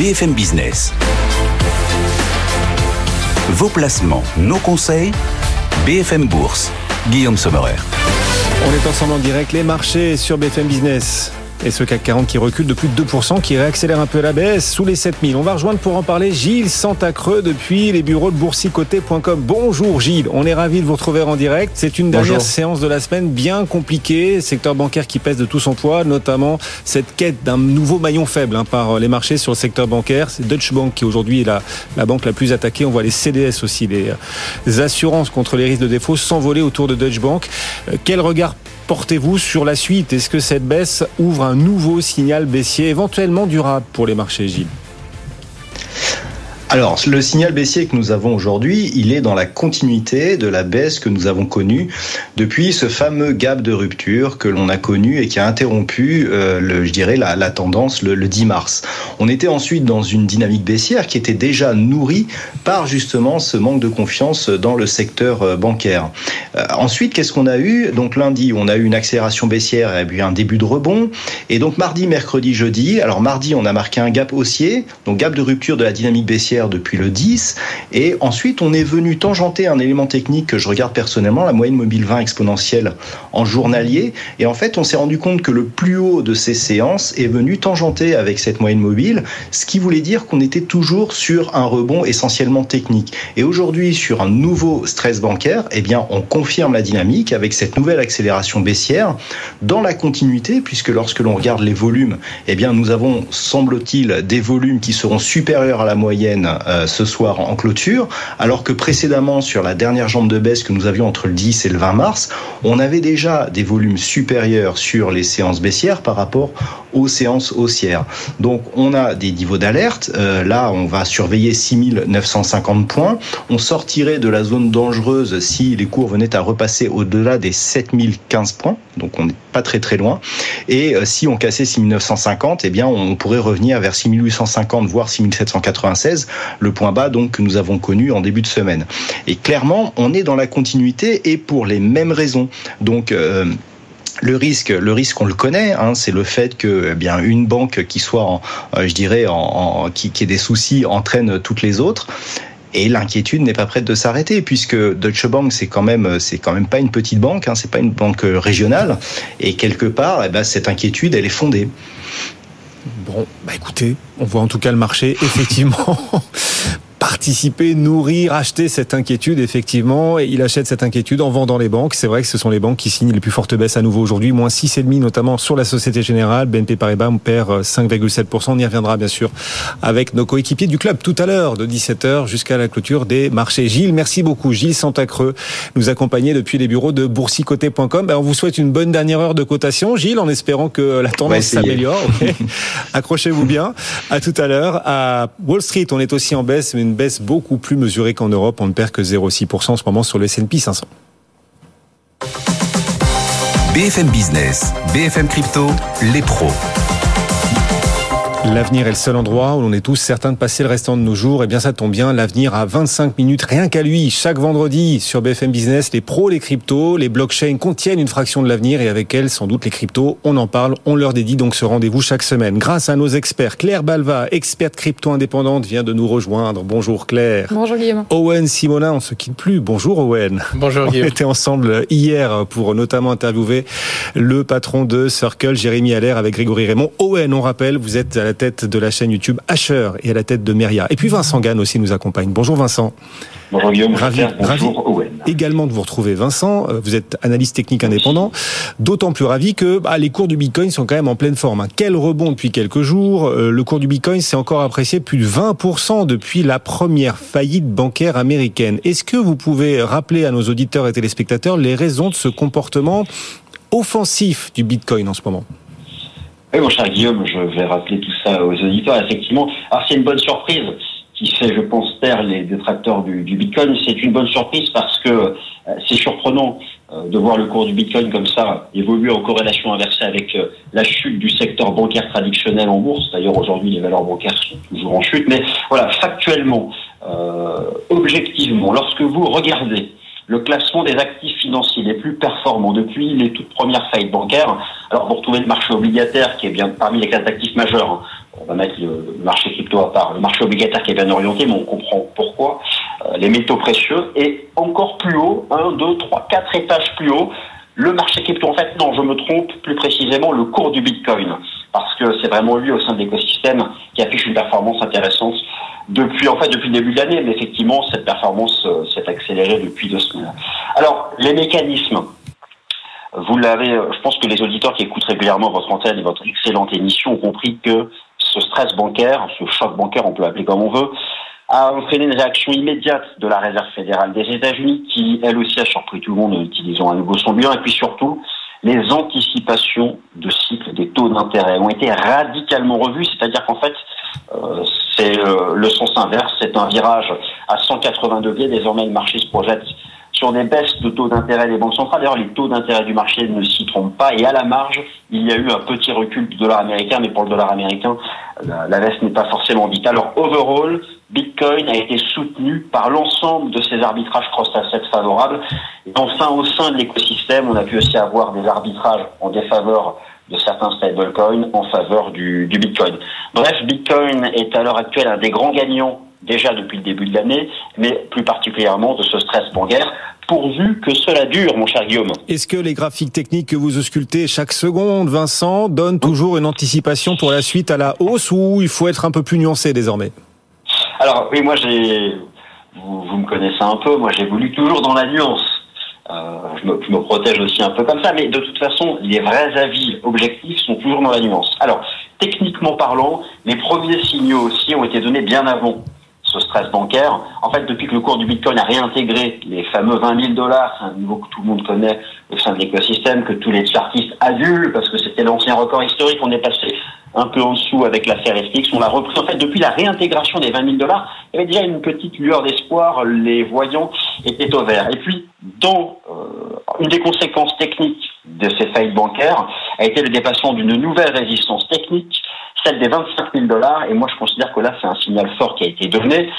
BFM Business. Vos placements, nos conseils, BFM Bourse. Guillaume Sommerer. On est ensemble en direct, les marchés sur BFM Business. Et ce CAC 40 qui recule de plus de 2%, qui réaccélère un peu la baisse sous les 7000. On va rejoindre pour en parler Gilles Santacreux depuis les bureaux de boursicoté.com. Bonjour Gilles, on est ravi de vous retrouver en direct. C'est une dernière séance de la semaine bien compliquée. Secteur bancaire qui pèse de tout son poids, notamment cette quête d'un nouveau maillon faible hein, par les marchés sur le secteur bancaire. C'est Deutsche Bank qui aujourd'hui est la, la banque la plus attaquée. On voit les CDS aussi, les, les assurances contre les risques de défaut s'envoler autour de Deutsche Bank. Euh, quel regard portez-vous sur la suite. Est-ce que cette baisse ouvre un nouveau signal baissier éventuellement durable pour les marchés, Gilles? Alors, le signal baissier que nous avons aujourd'hui, il est dans la continuité de la baisse que nous avons connue depuis ce fameux gap de rupture que l'on a connu et qui a interrompu, euh, je dirais, la, tendance le, le, 10 mars. On était ensuite dans une dynamique baissière qui était déjà nourrie par justement ce manque de confiance dans le secteur euh, bancaire. Euh, ensuite, qu'est-ce qu'on a eu? Donc lundi, on a eu une accélération baissière et puis un début de rebond. Et donc mardi, mercredi, jeudi. Alors mardi, on a marqué un gap haussier, donc gap de rupture de la dynamique baissière depuis le 10. Et ensuite, on est venu tangenter un élément technique que je regarde personnellement, la moyenne mobile 20 exponentielle en journalier. Et en fait, on s'est rendu compte que le plus haut de ces séances est venu tangenter avec cette moyenne mobile, ce qui voulait dire qu'on était toujours sur un rebond essentiellement technique. Et aujourd'hui, sur un nouveau stress bancaire, eh bien, on confirme la dynamique avec cette nouvelle accélération baissière dans la continuité, puisque lorsque l'on regarde les volumes, eh bien, nous avons, semble-t-il, des volumes qui seront supérieurs à la moyenne euh, ce soir en clôture, alors que précédemment, sur la dernière jambe de baisse que nous avions entre le 10 et le 20 mars, on avait déjà des volumes supérieurs sur les séances baissières par rapport aux séances haussières. Donc on a des niveaux d'alerte. Euh, là, on va surveiller 6950 points. On sortirait de la zone dangereuse si les cours venaient à repasser au-delà des 7015 points. Donc on n'est pas très très loin. Et euh, si on cassait 6950, eh bien on pourrait revenir vers 6850 voire 6796 le point bas donc que nous avons connu en début de semaine. Et clairement, on est dans la continuité et pour les mêmes raisons. Donc euh, le risque, le risque, on le connaît, hein, c'est le fait que eh bien une banque qui soit, en, euh, je dirais, en, qui, ait des soucis entraîne toutes les autres. Et l'inquiétude n'est pas prête de s'arrêter puisque Deutsche Bank c'est quand même c'est quand même pas une petite banque, hein, c'est pas une banque régionale et quelque part eh ben, cette inquiétude elle est fondée. Bon, bah écoutez, on voit en tout cas le marché effectivement participer, nourrir, acheter cette inquiétude, effectivement. Et il achète cette inquiétude en vendant les banques. C'est vrai que ce sont les banques qui signent les plus fortes baisses à nouveau aujourd'hui, moins 6,5 notamment sur la Société Générale. BNP Paribas, on perd 5,7%. On y reviendra bien sûr avec nos coéquipiers du club tout à l'heure de 17h jusqu'à la clôture des marchés. Gilles, merci beaucoup. Gilles Santacreux nous accompagnait depuis les bureaux de boursicoté.com. Ben, on vous souhaite une bonne dernière heure de cotation, Gilles, en espérant que la tendance s'améliore. Okay. Accrochez-vous bien. À tout à l'heure. À Wall Street, on est aussi en baisse, mais une baisse beaucoup plus mesurée qu'en Europe. On ne perd que 0,6% en ce moment sur le S&P 500. BFM Business, BFM Crypto, les pros. L'avenir est le seul endroit où l'on est tous certains de passer le restant de nos jours. Et eh bien, ça tombe bien. L'avenir à 25 minutes, rien qu'à lui. Chaque vendredi, sur BFM Business, les pros, les cryptos, les blockchains contiennent une fraction de l'avenir et avec elles, sans doute, les cryptos. On en parle, on leur dédie donc ce rendez-vous chaque semaine. Grâce à nos experts, Claire Balva, experte crypto indépendante, vient de nous rejoindre. Bonjour Claire. Bonjour Guillaume. Owen Simonin, on se quitte plus. Bonjour Owen. Bonjour Guillaume. On était ensemble hier pour notamment interviewer le patron de Circle, Jérémy Allaire, avec Grégory Raymond. Owen, on rappelle, vous êtes à la tête de la chaîne YouTube Asher et à la tête de Meria. Et puis Vincent Gann aussi nous accompagne. Bonjour Vincent. Bonjour Guillaume. Ravi, ravi également de vous retrouver Vincent. Vous êtes analyste technique indépendant. D'autant plus ravi que bah, les cours du Bitcoin sont quand même en pleine forme. Hein. Quel rebond depuis quelques jours. Le cours du Bitcoin s'est encore apprécié plus de 20% depuis la première faillite bancaire américaine. Est-ce que vous pouvez rappeler à nos auditeurs et téléspectateurs les raisons de ce comportement offensif du Bitcoin en ce moment? Oui, mon cher Guillaume, je vais rappeler tout ça aux auditeurs. Effectivement, alors c'est une bonne surprise qui fait, je pense, taire les détracteurs du, Bitcoin. C'est une bonne surprise parce que euh, c'est surprenant euh, de voir le cours du Bitcoin comme ça évoluer en corrélation inversée avec euh, la chute du secteur bancaire traditionnel en bourse. D'ailleurs, aujourd'hui, les valeurs bancaires sont toujours en chute. Mais voilà, factuellement, objectivement, lorsque vous regardez le classement des actifs financiers les plus performants depuis les toutes premières faillites bancaires. Alors vous retrouvez le marché obligataire qui est bien parmi les classes d'actifs majeurs. Hein. on va mettre le marché crypto à part, le marché obligataire qui est bien orienté, mais on comprend pourquoi, euh, les métaux précieux, et encore plus haut, 1, 2, 3, 4 étages plus haut, le marché crypto. En fait, non, je me trompe, plus précisément, le cours du Bitcoin, parce que c'est vraiment lui au sein de l'écosystème qui affiche une performance intéressante depuis, en fait, depuis le début de l'année, mais effectivement, cette performance euh, s'est accélérée depuis deux semaines. Alors, les mécanismes. Vous l'avez, euh, je pense que les auditeurs qui écoutent régulièrement votre antenne et votre excellente émission ont compris que ce stress bancaire, ce choc bancaire, on peut l'appeler comme on veut, a entraîné une réaction immédiate de la Réserve fédérale des États-Unis, qui elle aussi a surpris tout le monde en utilisant un nouveau son bilan, et puis surtout les anticipations de cycle des taux d'intérêt ont été radicalement revues, c'est-à-dire qu'en fait, euh, c'est euh, le sens inverse, c'est un virage à 180 degrés. Désormais, le marché se projette sur des baisses de taux d'intérêt des banques centrales. D'ailleurs, les taux d'intérêt du marché ne s'y trompent pas. Et à la marge, il y a eu un petit recul du dollar américain, mais pour le dollar américain, la, la baisse n'est pas forcément dite. Alors, overall, Bitcoin a été soutenu par l'ensemble de ces arbitrages cross-assets favorables. Et enfin, au sein de l'écosystème, on a pu aussi avoir des arbitrages en défaveur de certains stablecoins en faveur du, du Bitcoin. Bref, Bitcoin est à l'heure actuelle un des grands gagnants déjà depuis le début de l'année, mais plus particulièrement de ce stress bancaire pourvu que cela dure, mon cher Guillaume. Est-ce que les graphiques techniques que vous auscultez chaque seconde, Vincent, donnent toujours une anticipation pour la suite à la hausse ou il faut être un peu plus nuancé désormais? Alors oui, moi j'ai, vous, vous, me connaissez un peu, moi j'ai voulu toujours dans la nuance. Euh, je, me, je, me, protège aussi un peu comme ça, mais de toute façon, les vrais avis objectifs sont toujours dans la nuance. Alors, techniquement parlant, les premiers signaux aussi ont été donnés bien avant ce stress bancaire. En fait, depuis que le cours du Bitcoin a réintégré les fameux 20 000 dollars, c'est un niveau que tout le monde connaît au sein de l'écosystème, que tous les artistes adulent, parce que c'était l'ancien record historique, on est passé un peu en dessous avec l'affaire FTX. On l'a repris, en fait, depuis la réintégration des 20 000 dollars, il y avait déjà une petite lueur d'espoir, les voyants étaient au vert. Et puis, dans euh, une des conséquences techniques de ces faillites bancaires, a été le dépassement d'une nouvelle résistance technique celle des 25 000 dollars. Et moi, je considère que là, c'est un signal fort qui a été donné.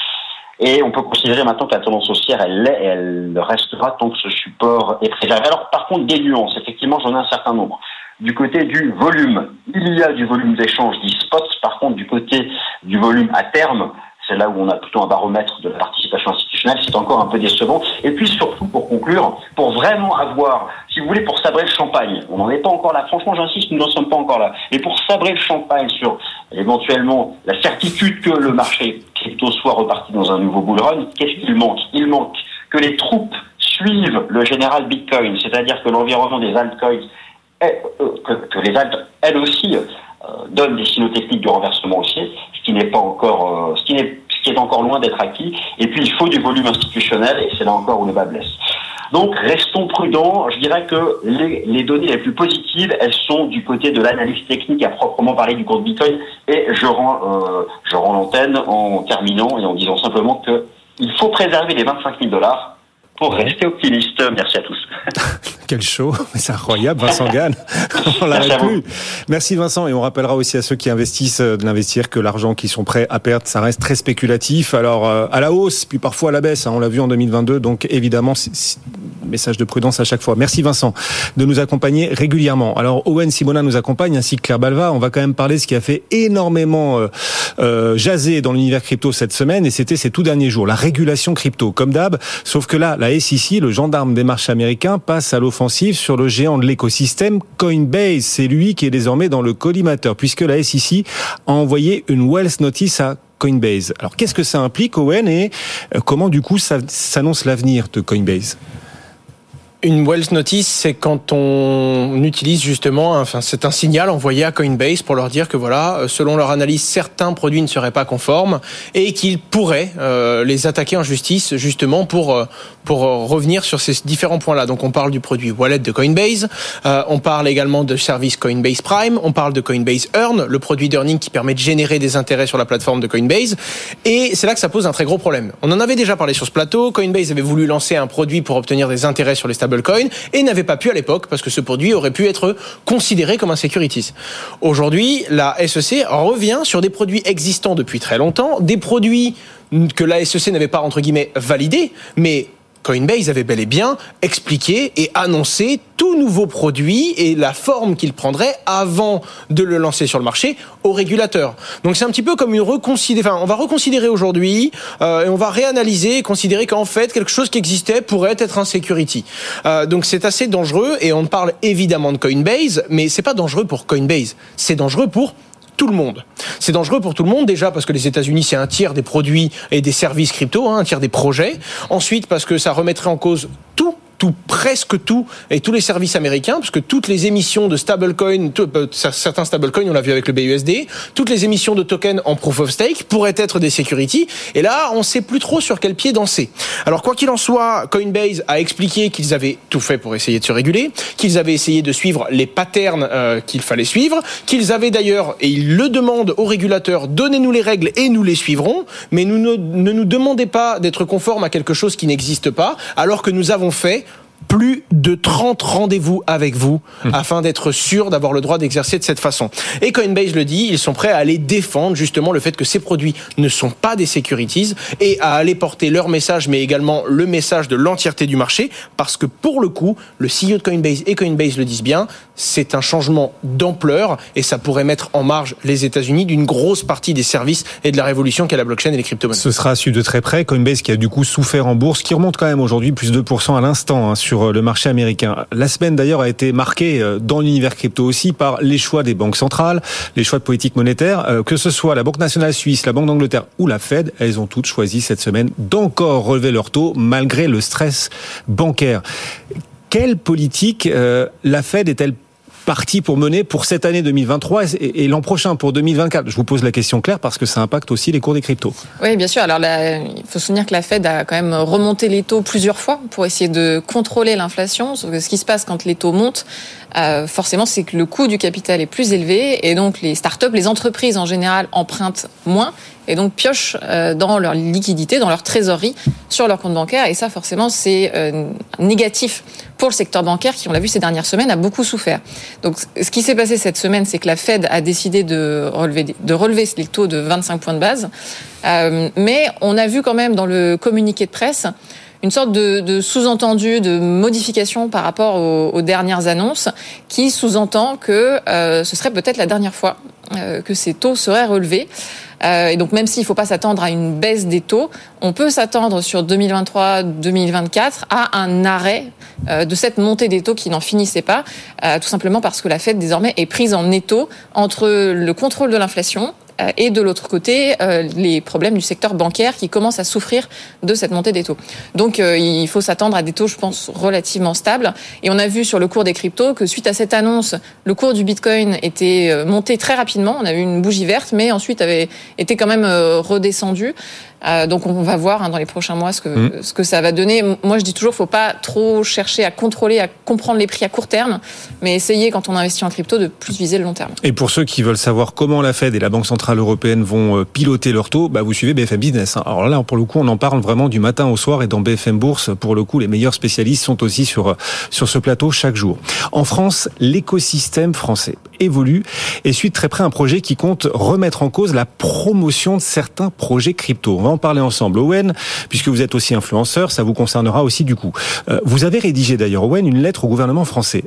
Et on peut considérer maintenant que la tendance haussière, elle l'est et elle restera tant que ce support est préservé. Alors, par contre, des nuances. Effectivement, j'en ai un certain nombre. Du côté du volume, il y a du volume d'échange, dit spots. Par contre, du côté du volume à terme, c'est là où on a plutôt un baromètre de la participation institutionnelle, c'est encore un peu décevant. Et puis surtout, pour conclure, pour vraiment avoir, si vous voulez, pour sabrer le champagne, on n'en est pas encore là, franchement j'insiste, nous n'en sommes pas encore là, mais pour sabrer le champagne sur éventuellement la certitude que le marché crypto soit reparti dans un nouveau bull run, qu'est-ce qu'il manque? Il manque que les troupes suivent le général Bitcoin, c'est-à-dire que l'environnement des altcoins, euh, que, les alt, elles aussi, euh, donnent des signaux techniques de renversement haussier, ce qui n'est pas encore, euh, ce qui n'est ce qui est encore loin d'être acquis. Et puis il faut du volume institutionnel, et c'est là encore où le bas blesse. Donc restons prudents. Je dirais que les, les, données les plus positives, elles sont du côté de l'analyse technique à proprement parler du de Bitcoin. Et je rends, euh, je rends l'antenne en terminant et en disant simplement que il faut préserver les 25 000 dollars pour rester optimiste. Merci à tous. Quel show, c'est incroyable, Vincent Gann. on l'arrête plus. Merci Vincent et on rappellera aussi à ceux qui investissent euh, de l'investir que l'argent qu'ils sont prêts à perdre, ça reste très spéculatif. Alors euh, à la hausse, puis parfois à la baisse. Hein, on l'a vu en 2022, donc évidemment, message de prudence à chaque fois. Merci Vincent de nous accompagner régulièrement. Alors Owen Simona nous accompagne ainsi que Claire Balva. On va quand même parler de ce qui a fait énormément euh, euh, jaser dans l'univers crypto cette semaine et c'était ces tout derniers jours, la régulation crypto, comme d'hab. Sauf que là, la SEC, le gendarme des marchés américains, passe à l'offensive sur le géant de l'écosystème Coinbase. C'est lui qui est désormais dans le collimateur, puisque la SEC a envoyé une Wells Notice à Coinbase. Alors qu'est-ce que ça implique, Owen, et euh, comment du coup s'annonce l'avenir de Coinbase? Une Wells Notice, c'est quand on utilise justement, enfin, c'est un signal envoyé à Coinbase pour leur dire que voilà, euh, selon leur analyse, certains produits ne seraient pas conformes et qu'ils pourraient euh, les attaquer en justice justement pour euh, pour revenir sur ces différents points-là. Donc, on parle du produit wallet de Coinbase, euh, on parle également de service Coinbase Prime, on parle de Coinbase Earn, le produit d'earning qui permet de générer des intérêts sur la plateforme de Coinbase. Et c'est là que ça pose un très gros problème. On en avait déjà parlé sur ce plateau. Coinbase avait voulu lancer un produit pour obtenir des intérêts sur les et n'avait pas pu à l'époque parce que ce produit aurait pu être considéré comme un securities. Aujourd'hui, la SEC revient sur des produits existants depuis très longtemps, des produits que la SEC n'avait pas entre guillemets validés, mais Coinbase avait bel et bien expliqué et annoncé tout nouveau produit et la forme qu'il prendrait avant de le lancer sur le marché au régulateur. Donc c'est un petit peu comme une reconsidération. Enfin, on va reconsidérer aujourd'hui euh, et on va réanalyser et considérer qu'en fait quelque chose qui existait pourrait être un security. Euh, donc c'est assez dangereux et on parle évidemment de Coinbase, mais c'est pas dangereux pour Coinbase, c'est dangereux pour tout le monde. C'est dangereux pour tout le monde déjà parce que les États-Unis c'est un tiers des produits et des services crypto, hein, un tiers des projets. Ensuite parce que ça remettrait en cause tout tout, presque tout, et tous les services américains, parce que toutes les émissions de stablecoin, euh, certains stablecoins, on l'a vu avec le BUSD, toutes les émissions de tokens en proof of stake pourraient être des securities. Et là, on sait plus trop sur quel pied danser. Alors, quoi qu'il en soit, Coinbase a expliqué qu'ils avaient tout fait pour essayer de se réguler, qu'ils avaient essayé de suivre les patterns euh, qu'il fallait suivre, qu'ils avaient d'ailleurs, et ils le demandent aux régulateurs, donnez-nous les règles et nous les suivrons, mais nous ne, ne nous demandez pas d'être conformes à quelque chose qui n'existe pas, alors que nous avons fait plus de 30 rendez-vous avec vous mmh. afin d'être sûr d'avoir le droit d'exercer de cette façon. Et Coinbase le dit, ils sont prêts à aller défendre justement le fait que ces produits ne sont pas des securities et à aller porter leur message, mais également le message de l'entièreté du marché, parce que pour le coup, le CEO de Coinbase et Coinbase le disent bien, c'est un changement d'ampleur et ça pourrait mettre en marge les États-Unis d'une grosse partie des services et de la révolution qu'est la blockchain et les crypto-monnaies. Ce sera su de très près. Coinbase qui a du coup souffert en bourse, qui remonte quand même aujourd'hui plus de 2% à l'instant hein, sur euh, le marché américain. La semaine d'ailleurs a été marquée euh, dans l'univers crypto aussi par les choix des banques centrales, les choix de politique monétaire, euh, que ce soit la Banque nationale suisse, la Banque d'Angleterre ou la Fed, elles ont toutes choisi cette semaine d'encore relever leur taux malgré le stress bancaire. Quelle politique la Fed est-elle parti pour mener pour cette année 2023 et, l'an prochain pour 2024 Je vous pose la question claire parce que ça impacte aussi les cours des cryptos. Oui, bien sûr. Alors il faut se souvenir que la Fed a quand même remonté les taux plusieurs fois pour essayer de contrôler l'inflation. Ce qui se passe quand les taux montent, euh, forcément, c'est que le coût du capital est plus élevé et donc les startups, les entreprises en général empruntent moins et donc piochent euh, dans leur liquidité, dans leur trésorerie, sur leur compte bancaire. Et ça, forcément, c'est euh, négatif pour le secteur bancaire qui, on l'a vu ces dernières semaines, a beaucoup souffert. Donc, ce qui s'est passé cette semaine, c'est que la Fed a décidé de relever, de relever les taux de 25 points de base. mais on a vu quand même dans le communiqué de presse une sorte de, de sous-entendu, de modification par rapport aux, aux dernières annonces, qui sous-entend que euh, ce serait peut-être la dernière fois euh, que ces taux seraient relevés. Euh, et donc même s'il ne faut pas s'attendre à une baisse des taux, on peut s'attendre sur 2023-2024 à un arrêt euh, de cette montée des taux qui n'en finissait pas, euh, tout simplement parce que la Fed désormais est prise en étau entre le contrôle de l'inflation et de l'autre côté euh, les problèmes du secteur bancaire qui commence à souffrir de cette montée des taux. Donc euh, il faut s'attendre à des taux, je pense, relativement stables. Et on a vu sur le cours des cryptos que suite à cette annonce, le cours du Bitcoin était monté très rapidement. On a eu une bougie verte, mais ensuite avait été quand même redescendu. Euh, donc on va voir hein, dans les prochains mois ce que, mm. ce que ça va donner. Moi je dis toujours, faut pas trop chercher à contrôler, à comprendre les prix à court terme, mais essayer quand on investit en crypto de plus viser le long terme. Et pour ceux qui veulent savoir comment la Fed et la Banque Centrale Européenne vont euh, piloter leur taux, bah vous suivez BFM Business. Hein. Alors là, pour le coup, on en parle vraiment du matin au soir et dans BFM Bourse, pour le coup, les meilleurs spécialistes sont aussi sur, euh, sur ce plateau chaque jour. En France, l'écosystème français évolue et suit très près un projet qui compte remettre en cause la promotion de certains projets crypto parler ensemble. Owen, puisque vous êtes aussi influenceur, ça vous concernera aussi du coup. Euh, vous avez rédigé d'ailleurs, Owen, une lettre au gouvernement français.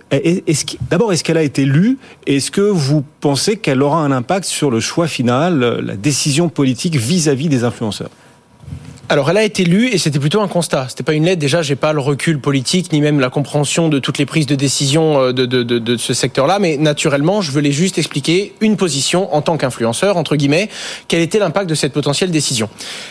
D'abord, est-ce qu'elle a été lue Est-ce que vous pensez qu'elle aura un impact sur le choix final, la décision politique vis à -vis des influenceurs? Alors, elle a été lue et c'était plutôt un constat. C'était pas une lettre. Déjà, j'ai pas le recul politique ni même la compréhension de toutes les prises de décision euh, de, ce secteur-là. Mais naturellement, je voulais juste expliquer une position en tant qu'influenceur, entre guillemets, quel était l'impact de cette potentielle décision.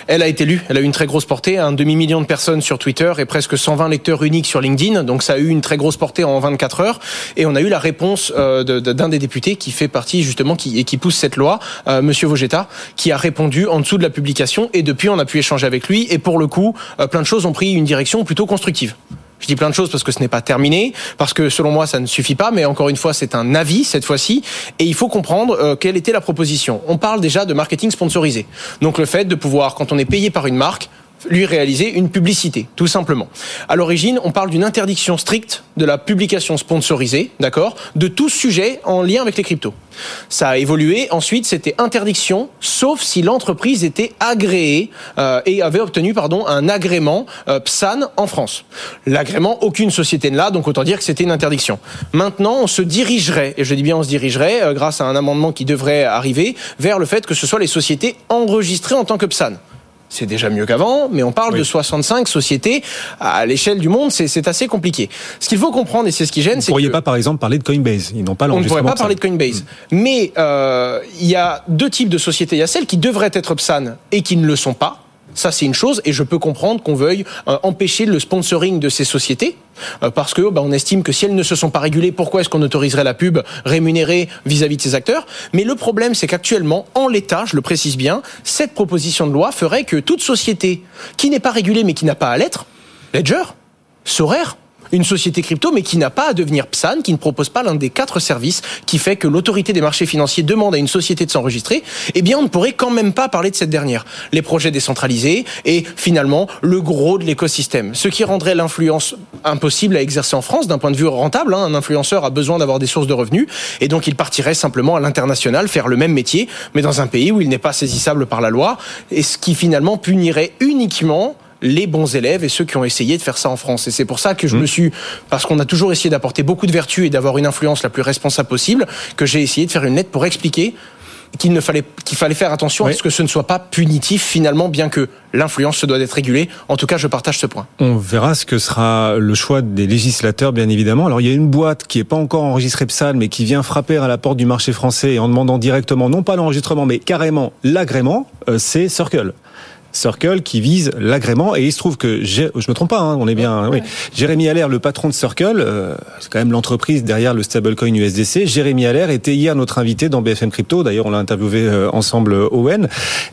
Elle a été lue. Elle a eu une très grosse portée. Un demi-million de personnes sur Twitter et presque 120 lecteurs uniques sur LinkedIn. Donc, ça a eu une très grosse portée en 24 heures. Et on a eu la réponse euh, d'un des députés qui fait partie, justement, qui, et qui pousse cette loi, euh, Monsieur Vogetta, qui a répondu en dessous de la publication. Et depuis, on a pu échanger avec lui. Et pour le coup, euh, plein de choses ont pris une direction plutôt constructive. Je dis plein de choses parce que ce n'est pas terminé, parce que selon moi ça ne suffit pas, mais encore une fois c'est un avis cette fois-ci, et il faut comprendre euh, quelle était la proposition. On parle déjà de marketing sponsorisé. Donc le fait de pouvoir, quand on est payé par une marque, lui réaliser une publicité, tout simplement. À l'origine, on parle d'une interdiction stricte de la publication sponsorisée, d'accord, de tout sujet en lien avec les cryptos. Ça a évolué. Ensuite, c'était interdiction, sauf si l'entreprise était agréée euh, et avait obtenu, pardon, un agrément euh, PSAN en France. L'agrément, aucune société ne l'a, donc autant dire que c'était une interdiction. Maintenant, on se dirigerait, et je dis bien on se dirigerait, euh, grâce à un amendement qui devrait arriver, vers le fait que ce soit les sociétés enregistrées en tant que PSAN. C'est déjà mieux qu'avant, mais on parle de 65 sociétés à l'échelle du monde, c'est assez compliqué. Ce qu'il faut comprendre, et c'est ce qui gêne, c'est que... Vous ne pourriez pas, par exemple, parler de Coinbase. Ils n'ont pas On ne pourrait pas parler de Coinbase. Mm. Mais euh, il y a deux types de sociétés. Il y a celles qui devraient être PSAN et qui ne le sont pas. Ça, c'est une chose, et je peux comprendre qu'on veuille euh, empêcher le sponsoring de ces sociétés, euh, parce que bah, on estime que si elles ne se sont pas régulées, pourquoi est-ce qu'on autoriserait la pub rémunérée vis-à-vis de ces acteurs? Mais le problème, c'est qu'actuellement, en l'état, je le précise bien, cette proposition de loi ferait que toute société qui n'est pas régulée mais qui n'a pas à l'être, Ledger, Sorare, une société crypto, mais qui n'a pas à devenir PSAN, qui ne propose pas l'un des quatre services qui fait que l'autorité des marchés financiers demande à une société de s'enregistrer, eh bien, on ne pourrait quand même pas parler de cette dernière. Les projets décentralisés et finalement le gros de l'écosystème. Ce qui rendrait l'influence impossible à exercer en France d'un point de vue rentable. Hein. Un influenceur a besoin d'avoir des sources de revenus et donc il partirait simplement à l'international faire le même métier, mais dans un pays où il n'est pas saisissable par la loi et ce qui finalement punirait uniquement les bons élèves et ceux qui ont essayé de faire ça en France. Et c'est pour ça que je mmh. me suis, parce qu'on a toujours essayé d'apporter beaucoup de vertus et d'avoir une influence la plus responsable possible, que j'ai essayé de faire une lettre pour expliquer qu'il ne fallait qu'il fallait faire attention à ce que ce ne soit pas punitif finalement, bien que l'influence se doit d'être régulée. En tout cas, je partage ce point. On verra ce que sera le choix des législateurs, bien évidemment. Alors, il y a une boîte qui est pas encore enregistrée PSAL, mais qui vient frapper à la porte du marché français en demandant directement, non pas l'enregistrement, mais carrément l'agrément. Euh, c'est Circle. Circle qui vise l'agrément. Et il se trouve que, je me trompe pas, hein, on est bien. Oui. Jérémy Allaire, le patron de Circle, euh, c'est quand même l'entreprise derrière le stablecoin USDC. Jérémy Allaire était hier notre invité dans BFM Crypto. D'ailleurs, on l'a interviewé euh, ensemble euh, Owen.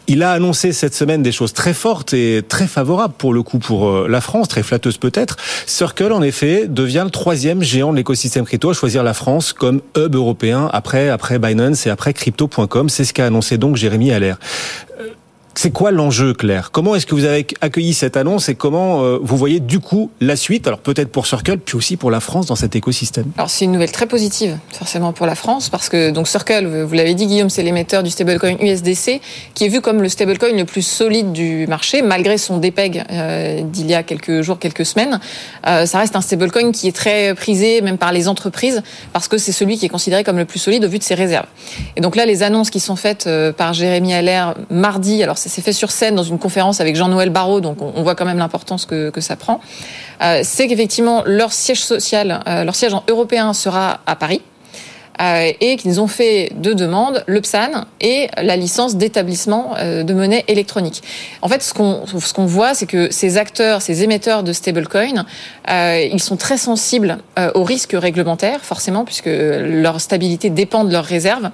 Il a annoncé cette semaine des choses très fortes et très favorables pour le coup pour la France, très flatteuse peut-être. Circle, en effet, devient le troisième géant de l'écosystème crypto à choisir la France comme hub européen après après Binance et après crypto.com. C'est ce qu'a annoncé donc Jérémy Allaire. C'est quoi l'enjeu, Claire? Comment est-ce que vous avez accueilli cette annonce et comment euh, vous voyez du coup la suite? Alors peut-être pour Circle, puis aussi pour la France dans cet écosystème. Alors c'est une nouvelle très positive, forcément pour la France, parce que donc Circle, vous l'avez dit Guillaume, c'est l'émetteur du stablecoin USDC, qui est vu comme le stablecoin le plus solide du marché, malgré son dépeg euh, d'il y a quelques jours, quelques semaines. Euh, ça reste un stablecoin qui est très prisé, même par les entreprises, parce que c'est celui qui est considéré comme le plus solide au vu de ses réserves. Et donc là, les annonces qui sont faites par Jérémy Allaire mardi, alors ça s'est fait sur scène dans une conférence avec Jean-Noël Barrot, donc on, voit quand même l'importance que, que, ça prend. Euh, c'est qu'effectivement leur siège social, euh, leur siège européen sera à Paris. Euh, et qu'ils ont fait deux demandes, le PSAN et la licence d'établissement de monnaie électronique. En fait, ce qu'on ce voit, c'est que ces acteurs, ces émetteurs de stablecoin, ils sont très sensibles aux risques réglementaires, forcément, puisque leur stabilité dépend de leurs réserves,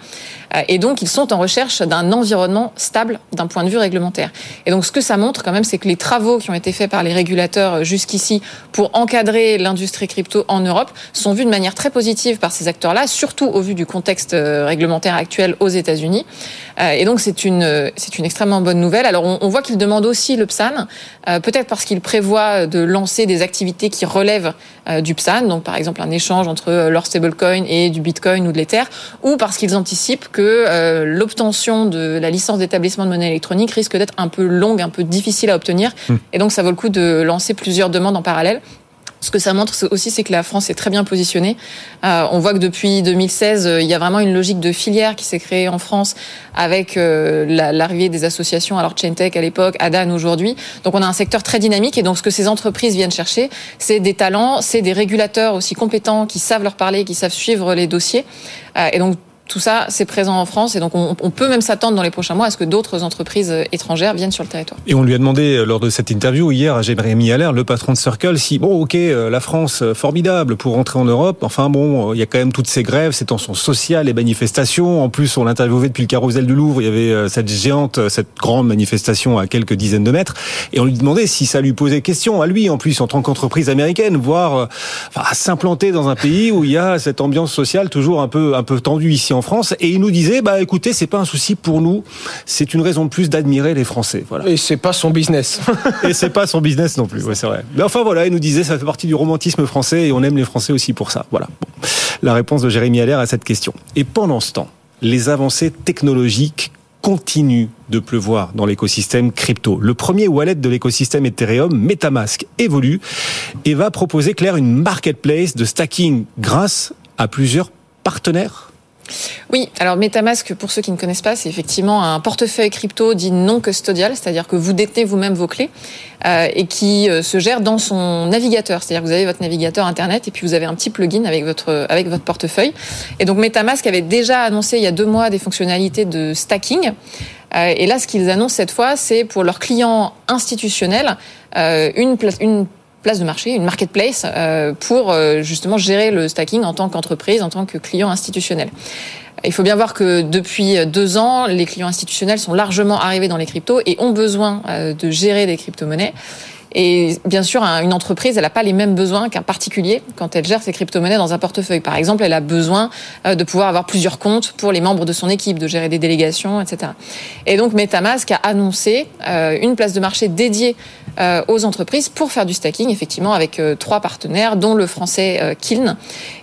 et donc ils sont en recherche d'un environnement stable d'un point de vue réglementaire. Et donc, ce que ça montre quand même, c'est que les travaux qui ont été faits par les régulateurs jusqu'ici pour encadrer l'industrie crypto en Europe sont vus de manière très positive par ces acteurs-là, surtout au vu du contexte euh, réglementaire actuel aux États-Unis. Euh, et donc c'est une c'est une extrêmement bonne nouvelle. Alors on, voit qu'il demande aussi le PSAN, euh, peut-être parce qu'il prévoit de lancer des activités qui relèvent du PSAN, donc par exemple un échange entre leur stablecoin et du Bitcoin ou de l'Ether, ou parce qu'ils anticipent que l'obtention de la licence d'établissement de monnaie électronique risque d'être un peu longue, un peu difficile à obtenir. Hmm. Et donc ça vaut le coup de lancer plusieurs demandes en parallèle. Ce que ça montre aussi, c'est que la France est très bien positionnée. Euh, on voit que depuis 2016, euh, il y a vraiment une logique de filière qui s'est créée en France avec euh, l'arrivée des associations, alors Chaintech à l'époque, Adan aujourd'hui. Donc on a un secteur très dynamique et donc ce que ces entreprises viennent chercher, c'est des talents, c'est des régulateurs aussi compétents qui savent leur parler, qui savent suivre les dossiers. et donc tout ça, c'est présent en France et donc on, peut même s'attendre dans les prochains mois à ce que d'autres entreprises étrangères viennent sur le territoire. Et on lui a demandé euh, lors de cette interview hier à Jérémy Allaire, le patron de Circle, si bon, ok, euh, la France euh, formidable pour rentrer en Europe, enfin bon, il y a quand même toutes ces grèves, ces tensions sociales et manifestations. En plus, on l'interviewait depuis le carrousel du Louvre, il y avait cette géante, cette grande manifestation à quelques dizaines de mètres, et on lui demandait si ça lui posait question à lui, en plus en tant qu'entreprise américaine, voire enfin, à s'implanter dans un pays où il y a cette ambiance sociale toujours un peu un peu tendue ici en France et il nous disait bah écoutez c'est pas un souci pour nous, c'est une raison de plus d'admirer les Français. Voilà. Et c'est pas son business. et c'est pas son business non plus, ouais, c'est vrai. Mais enfin voilà, il nous disait ça fait partie du romantisme français et on aime les Français aussi pour ça. Voilà. Bon. La réponse de Jérémy Allaire à cette question. Et pendant ce temps, les avancées technologiques continuent de pleuvoir dans l'écosystème crypto. Le premier wallet de l'écosystème Ethereum, Metamask, évolue et va proposer, Claire, une marketplace de stacking grâce à plusieurs partenaires? Oui, alors MetaMask, pour ceux qui ne connaissent pas, c'est effectivement un portefeuille crypto dit non custodial, c'est-à-dire que vous détenez vous-même vos clés euh, et qui euh, se gère dans son navigateur. C'est-à-dire que vous avez votre navigateur Internet et puis vous avez un petit plugin avec votre, avec votre portefeuille. Et donc MetaMask avait déjà annoncé il y a deux mois des fonctionnalités de stacking. Euh, et là, ce qu'ils annoncent cette fois, c'est pour leurs clients institutionnels une, une place de marché, une marketplace euh, pour euh, justement gérer le stacking en tant qu'entreprise, en tant que client institutionnel. Il faut bien voir que depuis deux ans, les clients institutionnels sont largement arrivés dans les cryptos et ont besoin euh, de gérer des crypto-monnaies. Et bien sûr, une entreprise, elle n'a pas les mêmes besoins qu'un particulier quand elle gère ses crypto-monnaies dans un portefeuille. Par exemple, elle a besoin euh, de pouvoir avoir plusieurs comptes pour les membres de son équipe, de gérer des délégations, etc. Et donc, MetaMask a annoncé euh, une place de marché dédiée euh, aux entreprises pour faire du stacking, effectivement, avec trois partenaires, dont le français Kiln.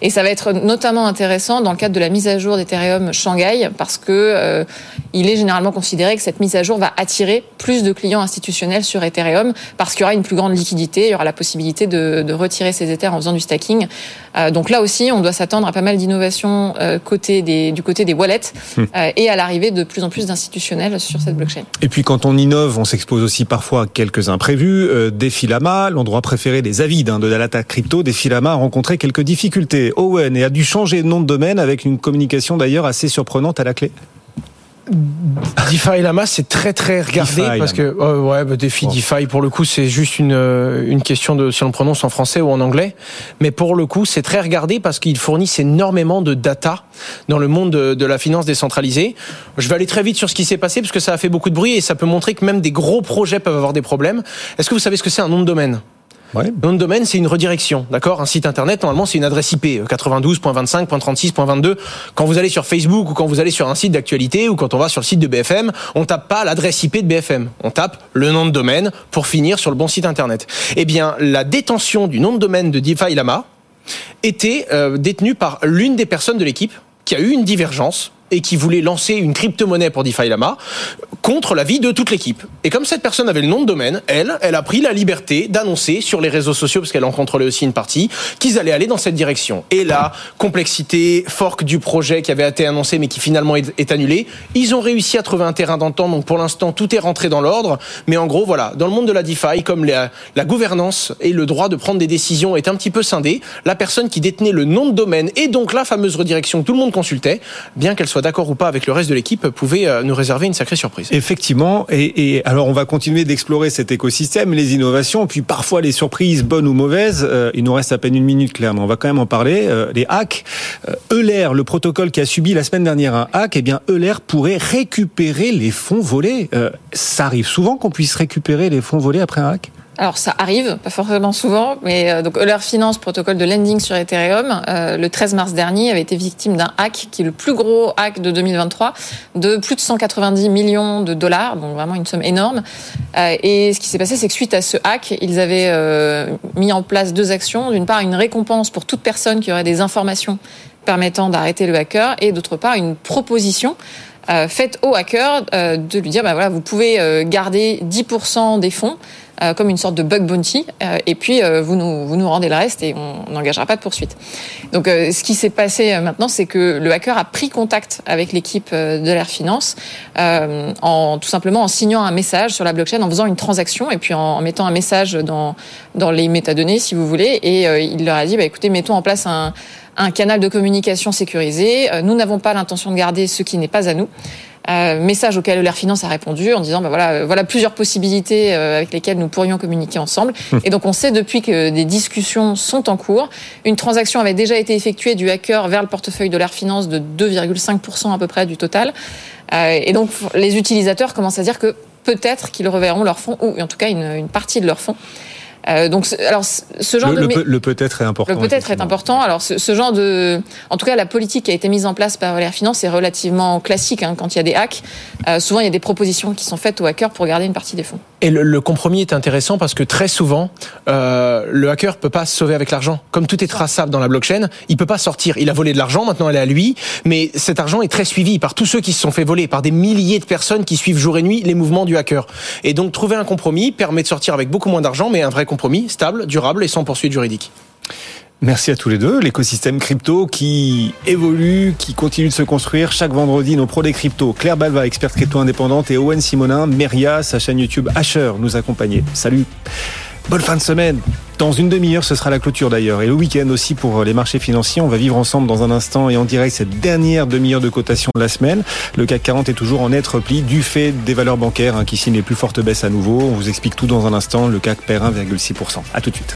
Et ça va être notamment intéressant dans le cadre de la mise à jour d'Ethereum Shanghai, parce que il est généralement considéré que cette mise à jour va attirer plus de clients institutionnels sur Ethereum, parce qu'il y aura une plus grande liquidité, il y aura la possibilité de, retirer ces Ethers en faisant du stacking. Euh, donc là aussi, on doit s'attendre à pas mal d'innovations euh, côté des, du côté des wallets hmm. euh, et à l'arrivée de plus en plus d'institutionnels sur cette blockchain. Et puis quand on innove, on s'expose aussi parfois à quelques imprévus. Defilama, l'endroit préféré des avides hein, de la data crypto, Defilama a rencontré quelques difficultés. Owen et a dû changer de nom de domaine avec une communication d'ailleurs assez surprenante à la clé? DeFi Lama, c'est très très regardé parce que oh, ouais, bah, défi DeFi pour le coup, c'est juste une euh, une question de si on le prononce en français ou en anglais. Mais pour le coup, c'est très regardé parce qu'il fournissent énormément de data dans le monde de, de, la finance décentralisée. Je vais aller très vite sur ce qui s'est passé parce que ça a fait beaucoup de bruit et ça peut montrer que même des gros projets peuvent avoir des problèmes. Est-ce que vous savez ce que c'est un nom de domaine? Ouais. Nom de domaine, c'est une redirection, d'accord? Un site internet, normalement, c'est une adresse IP 92.25.36.22. Quand vous allez sur Facebook ou quand vous allez sur un site d'actualité ou quand on va sur le site de BFM, on tape pas l'adresse IP de BFM, on tape le nom de domaine pour finir sur le bon site internet. Eh bien, la détention du nom de domaine de DeFi Lama était euh, détenue par l'une des personnes de l'équipe qui a eu une divergence et qui voulait lancer une crypto-monnaie pour DeFi Lama contre l'avis de toute l'équipe. Et comme cette personne avait le nom de domaine, elle, elle a pris la liberté d'annoncer sur les réseaux sociaux, parce qu'elle en contrôlait aussi une partie, qu'ils allaient aller dans cette direction. Et la complexité, fork du projet qui avait été annoncé mais qui finalement est, annulé, ils ont réussi à trouver un terrain d'entente, donc pour l'instant tout est rentré dans l'ordre, mais en gros voilà, dans le monde de la DeFi, comme la, la gouvernance et le droit de prendre des décisions est un petit peu scindé, la personne qui détenait le nom de domaine et donc la fameuse redirection que tout le monde consultait, bien qu'elle soit d'accord ou pas avec le reste de l'équipe, pouvait euh, nous réserver une sacrée surprise. Effectivement, et, et alors on va continuer d'explorer cet écosystème, les innovations, puis parfois les surprises bonnes ou mauvaises. Euh, il nous reste à peine une minute, Claire, mais on va quand même en parler. Euh, les hacks, Euler, le protocole qui a subi la semaine dernière un hack, eh bien Euler pourrait récupérer les fonds volés. ça arrive souvent qu'on puisse récupérer les fonds volés après un hack? Alors ça arrive, pas forcément souvent, mais euh, donc Euler Finance, protocole de lending sur Ethereum, euh, le 13 mars dernier avait été victime d'un hack qui est le plus gros hack de 2023, de plus de 190 millions de dollars, donc vraiment une somme énorme. Euh, et ce qui s'est passé, c'est que suite à ce hack, ils avaient mis en place deux actions. D'une part, une récompense pour toute personne qui aurait des informations permettant d'arrêter le hacker, et d'autre part, une proposition faite au hacker de lui dire, bah voilà, vous pouvez garder 10% des fonds euh, comme une sorte de bug bounty, euh, et puis euh, vous, nous, vous nous rendez le reste et on n'engagera pas de poursuite. Donc ce qui s'est passé maintenant, c'est que le hacker a pris contact avec l'équipe de l'Air Finance en tout simplement en signant un message sur la blockchain, en faisant une transaction et puis en, mettant un message dans, dans les métadonnées, si vous voulez, et il leur a dit, bah, écoutez, mettons en place un, un canal de communication sécurisé. Nous n'avons pas l'intention de garder ce qui n'est pas à nous. Euh, message auquel l'Air Finance a répondu en disant bah voilà, euh, voilà plusieurs possibilités euh, avec lesquelles nous pourrions communiquer ensemble. Hum. Et donc on sait depuis que des discussions sont en cours. Une transaction avait déjà été effectuée du hacker vers le portefeuille de l'Air Finance de 2,5% à peu près du total. et donc les utilisateurs commencent à dire que peut-être qu'ils reverront leurs fonds ou en tout cas une, une partie de leurs fonds. Euh, donc, alors, ce genre le, de... Le, peut-être est important. Le peut-être est important. Alors, ce, ce, genre de... En tout cas, la politique qui a été mise en place par Valère Finance est relativement classique. Hein, quand il y a des hacks, euh, souvent, il y a des propositions qui sont faites aux hackers pour garder une partie des fonds. Et le, le compromis est intéressant parce que très souvent, euh, le hacker peut pas se sauver avec l'argent. Comme tout est traçable dans la blockchain, il peut pas sortir. Il a volé de l'argent, maintenant elle est à lui, mais cet argent est très suivi par tous ceux qui se sont fait voler, par des milliers de personnes qui suivent jour et nuit les mouvements du hacker. Et donc, trouver un compromis permet de sortir avec beaucoup moins d'argent, mais un vrai compromis stable, durable et sans poursuite juridique. Merci à tous les deux. L'écosystème crypto qui évolue, qui continue de se construire. Chaque vendredi, nos pros des cryptos, Claire Balva, experte crypto indépendante, et Owen Simonin, Meria, sa chaîne YouTube Asher, nous accompagner. Salut. Bonne fin de semaine. Dans une demi-heure, ce sera la clôture d'ailleurs. Et le week-end aussi pour les marchés financiers. On va vivre ensemble dans un instant et en direct cette dernière demi-heure de cotation de la semaine. Le CAC 40 est toujours en net repli du fait des valeurs bancaires hein, qui signent les plus fortes baisses à nouveau. On vous explique tout dans un instant. Le CAC perd 1,6%. À tout de suite.